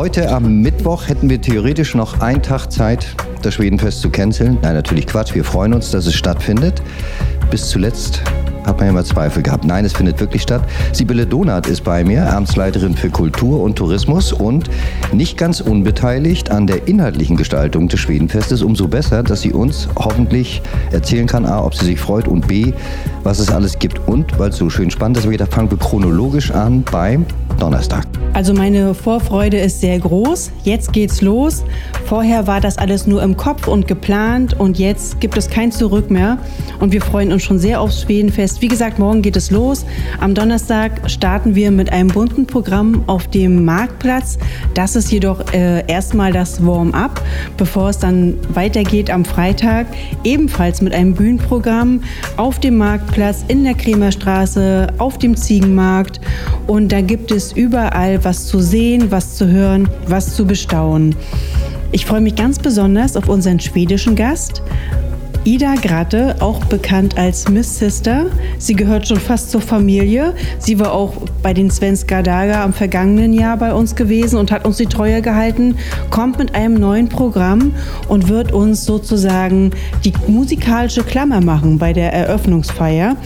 Heute am Mittwoch hätten wir theoretisch noch einen Tag Zeit, das Schwedenfest zu canceln. Nein, natürlich Quatsch. Wir freuen uns, dass es stattfindet. Bis zuletzt hat man ja mal Zweifel gehabt. Nein, es findet wirklich statt. Sibylle Donath ist bei mir, Amtsleiterin für Kultur und Tourismus und nicht ganz unbeteiligt an der inhaltlichen Gestaltung des Schwedenfestes. Umso besser, dass sie uns hoffentlich erzählen kann, A, ob sie sich freut und B, was es alles gibt. Und, weil es so schön spannend ist, fangen wir chronologisch an beim Donnerstag. Also meine Vorfreude ist sehr groß. Jetzt geht's los. Vorher war das alles nur im Kopf und geplant und jetzt gibt es kein Zurück mehr. Und wir freuen uns schon sehr aufs Schwedenfest. Wie gesagt, morgen geht es los. Am Donnerstag starten wir mit einem bunten Programm auf dem Marktplatz. Das ist jedoch äh, erstmal das Warm-up, bevor es dann weitergeht am Freitag. Ebenfalls mit einem Bühnenprogramm auf dem Marktplatz, in der Kremerstraße, auf dem Ziegenmarkt. Und da gibt es überall was zu sehen, was zu hören, was zu bestaunen. Ich freue mich ganz besonders auf unseren schwedischen Gast. Ida Gratte, auch bekannt als Miss Sister. Sie gehört schon fast zur Familie. Sie war auch bei den Svenska Daga am vergangenen Jahr bei uns gewesen und hat uns die Treue gehalten, kommt mit einem neuen Programm und wird uns sozusagen die musikalische Klammer machen bei der Eröffnungsfeier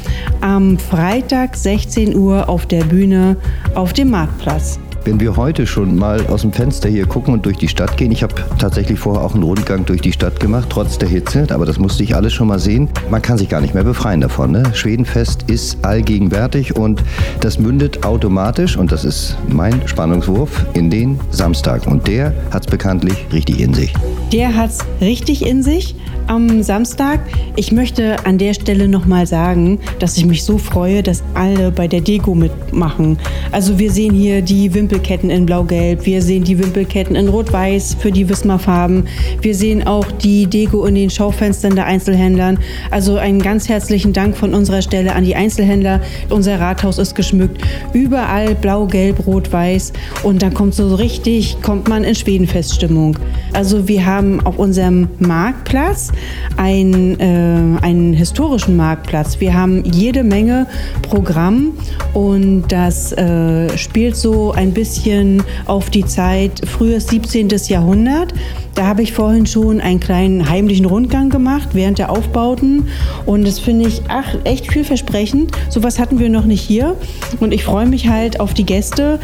am Freitag 16 Uhr auf der Bühne auf dem Marktplatz. Wenn wir heute schon mal aus dem Fenster hier gucken und durch die Stadt gehen, ich habe tatsächlich vorher auch einen Rundgang durch die Stadt gemacht, trotz der Hitze, aber das musste ich alles schon mal sehen. Man kann sich gar nicht mehr befreien davon. Ne? Schwedenfest ist allgegenwärtig und das mündet automatisch, und das ist mein Spannungswurf, in den Samstag. Und der hat es bekanntlich richtig in sich. Der hat es richtig in sich am Samstag. Ich möchte an der Stelle nochmal sagen, dass ich mich so freue, dass alle bei der Deko mitmachen. Also wir sehen hier die Wimpelketten in Blau-Gelb, wir sehen die Wimpelketten in Rot-Weiß für die Wismar-Farben, wir sehen auch die Deko in den Schaufenstern der Einzelhändlern. Also einen ganz herzlichen Dank von unserer Stelle an die Einzelhändler. Unser Rathaus ist geschmückt. Überall Blau, Gelb, Rot, Weiß. Und dann kommt so richtig, kommt man in Schwedenfeststimmung. Also wir haben auf unserem Marktplatz ein, äh, einen historischen Marktplatz. Wir haben jede Menge Programm und das äh, spielt so ein bisschen auf die Zeit frühes 17. Jahrhundert. Da habe ich vorhin schon einen kleinen heimlichen Rundgang gemacht während der Aufbauten und das finde ich ach, echt vielversprechend. Sowas hatten wir noch nicht hier und ich freue mich halt auf die Gäste.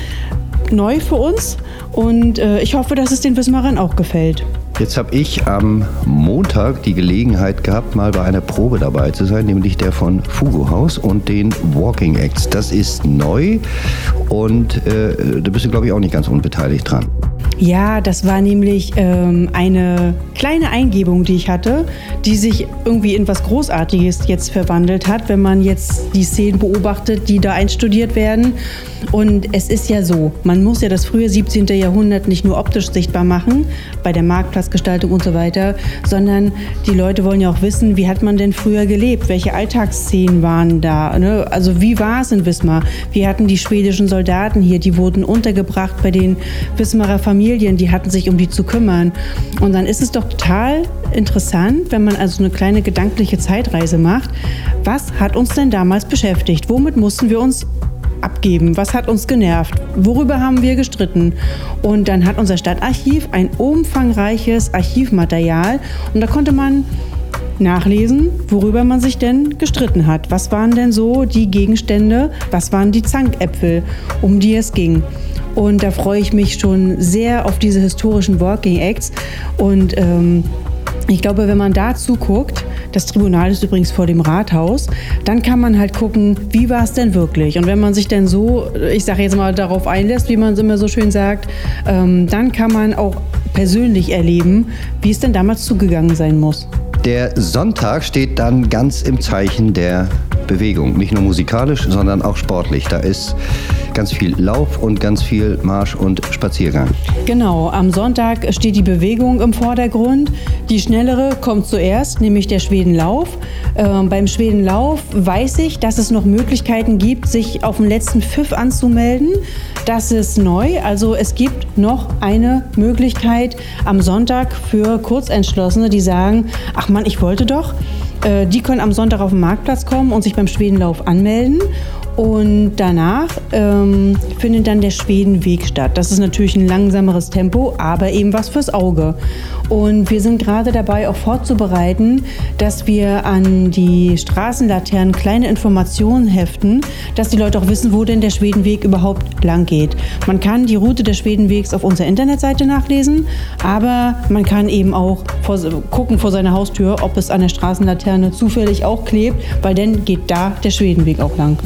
Neu für uns und äh, ich hoffe, dass es den Wismarern auch gefällt. Jetzt habe ich am Montag die Gelegenheit gehabt, mal bei einer Probe dabei zu sein, nämlich der von Fugo House und den Walking Acts. Das ist neu und äh, da bist du, glaube ich, auch nicht ganz unbeteiligt dran. Ja, das war nämlich ähm, eine kleine Eingebung, die ich hatte, die sich irgendwie in was Großartiges jetzt verwandelt hat, wenn man jetzt die Szenen beobachtet, die da einstudiert werden. Und es ist ja so, man muss ja das frühe 17. Jahrhundert nicht nur optisch sichtbar machen, bei der Marktplatzgestaltung und so weiter, sondern die Leute wollen ja auch wissen, wie hat man denn früher gelebt? Welche Alltagsszenen waren da? Ne? Also wie war es in Wismar? Wie hatten die schwedischen Soldaten hier? Die wurden untergebracht bei den Wismarer Familien, die hatten sich um die zu kümmern. Und dann ist es doch total interessant, wenn man also eine kleine gedankliche Zeitreise macht. Was hat uns denn damals beschäftigt? Womit mussten wir uns abgeben? Was hat uns genervt? Worüber haben wir gestritten? Und dann hat unser Stadtarchiv ein umfangreiches Archivmaterial und da konnte man nachlesen, worüber man sich denn gestritten hat. Was waren denn so die Gegenstände? Was waren die Zankäpfel, um die es ging? Und da freue ich mich schon sehr auf diese historischen Working Acts und ähm, ich glaube, wenn man da zuguckt, das Tribunal ist übrigens vor dem Rathaus, dann kann man halt gucken, wie war es denn wirklich? Und wenn man sich denn so, ich sage jetzt mal, darauf einlässt, wie man es immer so schön sagt, ähm, dann kann man auch persönlich erleben, wie es denn damals zugegangen sein muss. Der Sonntag steht dann ganz im Zeichen der Bewegung, nicht nur musikalisch, sondern auch sportlich. Da ist ganz viel Lauf und ganz viel Marsch und Spaziergang. Genau, am Sonntag steht die Bewegung im Vordergrund. Die schnellere kommt zuerst, nämlich der Schwedenlauf. Ähm, beim Schwedenlauf weiß ich, dass es noch Möglichkeiten gibt, sich auf dem letzten Pfiff anzumelden. Das ist neu. Also es gibt noch eine Möglichkeit am Sonntag für Kurzentschlossene, die sagen, ach Mann, ich wollte doch. Äh, die können am Sonntag auf den Marktplatz kommen und sich beim Schwedenlauf anmelden. Und danach ähm, findet dann der Schwedenweg statt. Das ist natürlich ein langsameres Tempo, aber eben was fürs Auge. Und wir sind gerade dabei, auch vorzubereiten, dass wir an die Straßenlaternen kleine Informationen heften, dass die Leute auch wissen, wo denn der Schwedenweg überhaupt lang geht. Man kann die Route des Schwedenwegs auf unserer Internetseite nachlesen, aber man kann eben auch vor, gucken vor seiner Haustür, ob es an der Straßenlaterne zufällig auch klebt, weil dann geht da der Schwedenweg auch lang.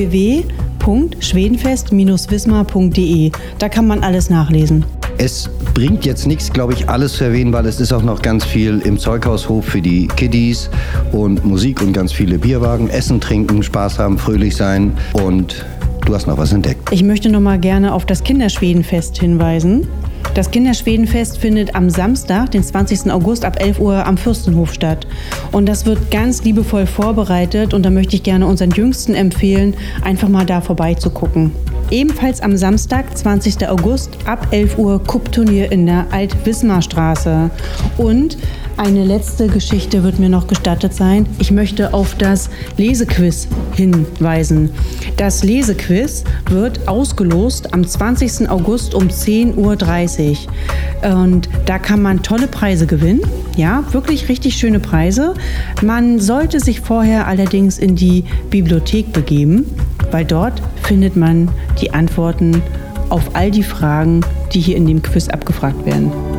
www.schwedenfest-wismar.de Da kann man alles nachlesen. Es bringt jetzt nichts, glaube ich, alles zu erwähnen, weil es ist auch noch ganz viel im Zeughaushof für die Kiddies und Musik und ganz viele Bierwagen. Essen, trinken, Spaß haben, fröhlich sein und du hast noch was entdeckt. Ich möchte noch mal gerne auf das Kinderschwedenfest hinweisen. Das Kinderschwedenfest findet am Samstag, den 20. August ab 11 Uhr am Fürstenhof statt. Und das wird ganz liebevoll vorbereitet und da möchte ich gerne unseren Jüngsten empfehlen, einfach mal da vorbeizugucken. Ebenfalls am Samstag, 20. August ab 11 Uhr Kuppturnier in der Alt-Wismar-Straße. Und eine letzte Geschichte wird mir noch gestattet sein. Ich möchte auf das Lesequiz hinweisen. Das Lesequiz wird ausgelost am 20. August um 10.30 Uhr. Und da kann man tolle Preise gewinnen. Ja, wirklich richtig schöne Preise. Man sollte sich vorher allerdings in die Bibliothek begeben, weil dort findet man die Antworten auf all die Fragen, die hier in dem Quiz abgefragt werden.